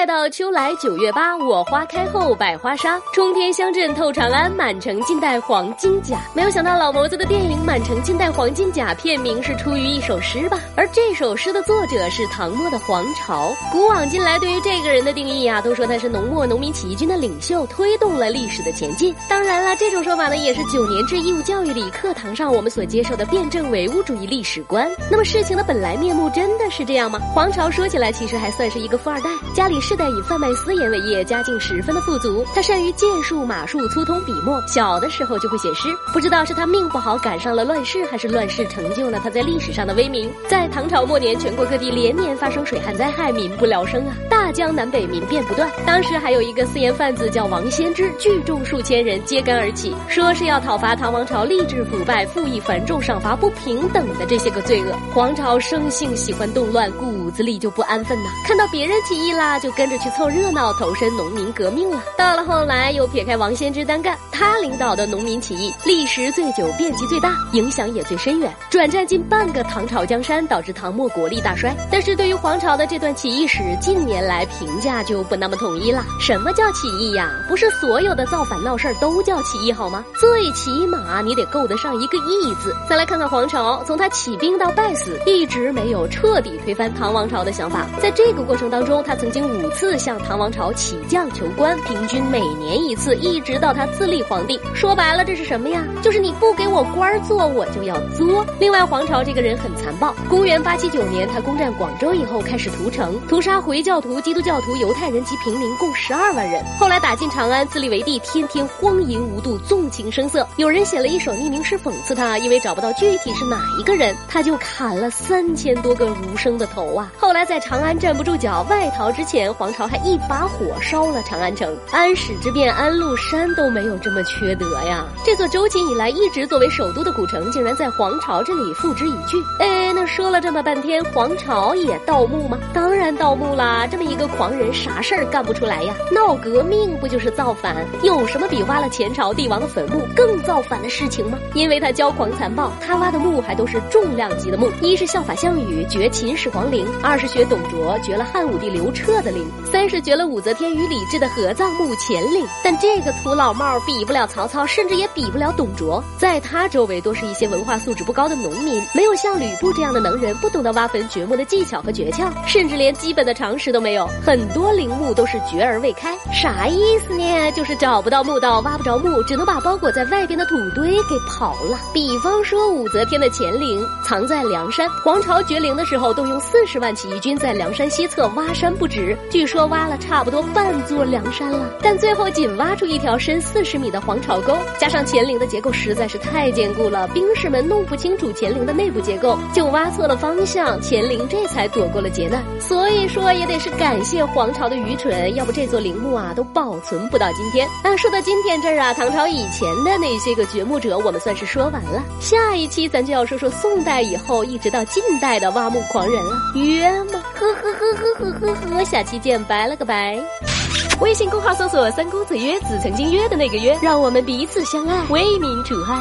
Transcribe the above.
待到秋来九月八，我花开后百花杀，冲天香阵透长安，满城尽带黄金甲。没有想到老谋子的电影《满城尽带黄金甲》片名是出于一首诗吧？而这首诗的作者是唐末的黄巢。古往今来，对于这个人的定义啊，都说他是农末农民起义军的领袖，推动了历史的前进。当然了，这种说法呢，也是九年制义务教育里课堂上我们所接受的辩证唯物主义历史观。那么事情的本来面目真的是这样吗？黄巢说起来，其实还算是一个富二代，家里是。世代以贩卖私盐为业，家境十分的富足。他善于剑术、马术，粗通笔墨。小的时候就会写诗。不知道是他命不好赶上了乱世，还是乱世成就了他在历史上的威名。在唐朝末年，全国各地连年发生水旱灾害，民不聊生啊！大江南北民变不断。当时还有一个私盐贩子叫王先知，聚众数千人揭竿而起，说是要讨伐唐王朝吏治腐败、赋役繁重、赏罚不平等的这些个罪恶。皇朝生性喜欢动乱，骨子里就不安分呐。看到别人起义啦，就。跟着去凑热闹，投身农民革命了。到了后来，又撇开王先知单干，他领导的农民起义，历时最久，遍及最大，影响也最深远，转战近半个唐朝江山，导致唐末国力大衰。但是对于黄巢的这段起义史，近年来评价就不那么统一了。什么叫起义呀？不是所有的造反闹事儿都叫起义好吗？最起码你得够得上一个义字。再来看看黄巢，从他起兵到败死，一直没有彻底推翻唐王朝的想法。在这个过程当中，他曾经五次向唐王朝起降求官，平均每年一次，一直到他自立皇帝。说白了，这是什么呀？就是你不给我官做，我就要作。另外，黄巢这个人很残暴。公元八七九年，他攻占广州以后，开始屠城，屠杀回教徒、基督教徒、犹太人及平民共十二万人。后来打进长安，自立为帝，天天荒淫无度，纵情声色。有人写了一首匿名诗讽刺他，因为找不到具体是哪一个人，他就砍了三千多个儒生的头啊。后来在长安站不住脚，外逃之前。黄巢还一把火烧了长安城，安史之变，安禄山都没有这么缺德呀！这座周秦以来一直作为首都的古城，竟然在黄巢这里付之一炬。哎，那说了这么半天，黄巢也盗墓吗？当然盗墓啦！这么一个狂人，啥事儿干不出来呀？闹革命不就是造反？有什么比挖了前朝帝王的坟墓更造反的事情吗？因为他骄狂残暴，他挖的墓还都是重量级的墓，一是效法项羽掘秦始皇陵，二是学董卓掘了汉武帝刘彻的陵。三是掘了武则天与李治的合葬墓乾陵，但这个土老帽比不了曹操，甚至也比不了董卓。在他周围都是一些文化素质不高的农民，没有像吕布这样的能人，不懂得挖坟掘墓的技巧和诀窍，甚至连基本的常识都没有。很多陵墓都是掘而未开，啥意思呢？就是找不到墓道，挖不着墓，只能把包裹在外边的土堆给刨了。比方说武则天的乾陵藏在梁山，皇朝掘陵的时候动用四十万起义军在梁山西侧挖山不止。据说挖了差不多半座梁山了，但最后仅挖出一条深四十米的黄巢沟，加上乾陵的结构实在是太坚固了，兵士们弄不清楚乾陵的内部结构，就挖错了方向，乾陵这才躲过了劫难。所以说也得是感谢黄巢的愚蠢，要不这座陵墓啊都保存不到今天。那说到今天这儿啊，唐朝以前的那些个掘墓者，我们算是说完了。下一期咱就要说说宋代以后一直到近代的挖墓狂人了，约吗？呵呵呵呵呵，下期见。拜了个拜！微信公号搜索“三公子约子”，曾经约的那个约，让我们彼此相爱，为民除害。